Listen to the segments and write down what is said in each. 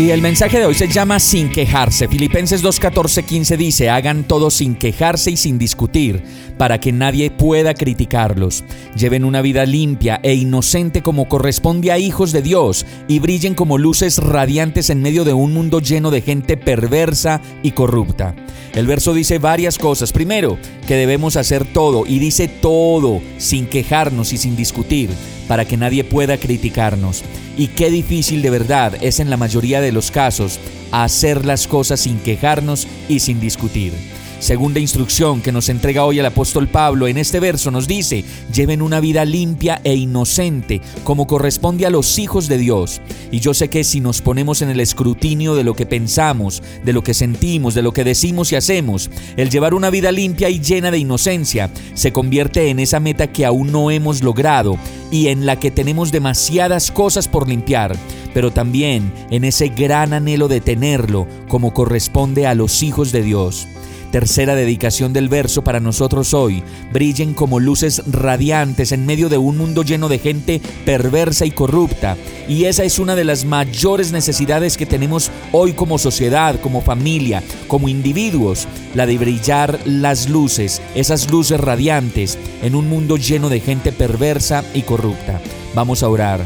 Y el mensaje de hoy se llama Sin quejarse. Filipenses 2, 15 dice, hagan todo sin quejarse y sin discutir, para que nadie pueda criticarlos. Lleven una vida limpia e inocente como corresponde a hijos de Dios y brillen como luces radiantes en medio de un mundo lleno de gente perversa y corrupta. El verso dice varias cosas. Primero, que debemos hacer todo y dice todo sin quejarnos y sin discutir para que nadie pueda criticarnos. Y qué difícil de verdad es en la mayoría de los casos hacer las cosas sin quejarnos y sin discutir. Segunda instrucción que nos entrega hoy el apóstol Pablo en este verso nos dice, lleven una vida limpia e inocente como corresponde a los hijos de Dios. Y yo sé que si nos ponemos en el escrutinio de lo que pensamos, de lo que sentimos, de lo que decimos y hacemos, el llevar una vida limpia y llena de inocencia se convierte en esa meta que aún no hemos logrado y en la que tenemos demasiadas cosas por limpiar, pero también en ese gran anhelo de tenerlo como corresponde a los hijos de Dios. Tercera dedicación del verso para nosotros hoy. Brillen como luces radiantes en medio de un mundo lleno de gente perversa y corrupta. Y esa es una de las mayores necesidades que tenemos hoy como sociedad, como familia, como individuos. La de brillar las luces, esas luces radiantes en un mundo lleno de gente perversa y corrupta. Vamos a orar.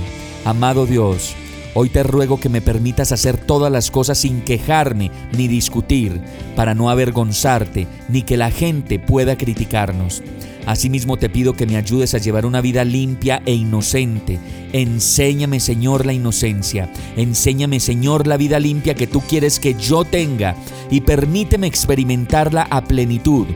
Amado Dios, Hoy te ruego que me permitas hacer todas las cosas sin quejarme ni discutir, para no avergonzarte ni que la gente pueda criticarnos. Asimismo te pido que me ayudes a llevar una vida limpia e inocente. Enséñame, Señor, la inocencia. Enséñame, Señor, la vida limpia que tú quieres que yo tenga y permíteme experimentarla a plenitud,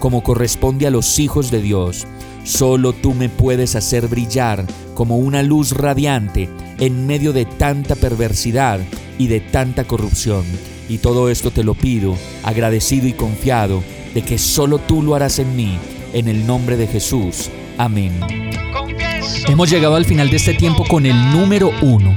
como corresponde a los hijos de Dios. Solo tú me puedes hacer brillar como una luz radiante en medio de tanta perversidad y de tanta corrupción. Y todo esto te lo pido, agradecido y confiado de que solo tú lo harás en mí, en el nombre de Jesús. Amén. Hemos llegado al final de este tiempo con el número uno.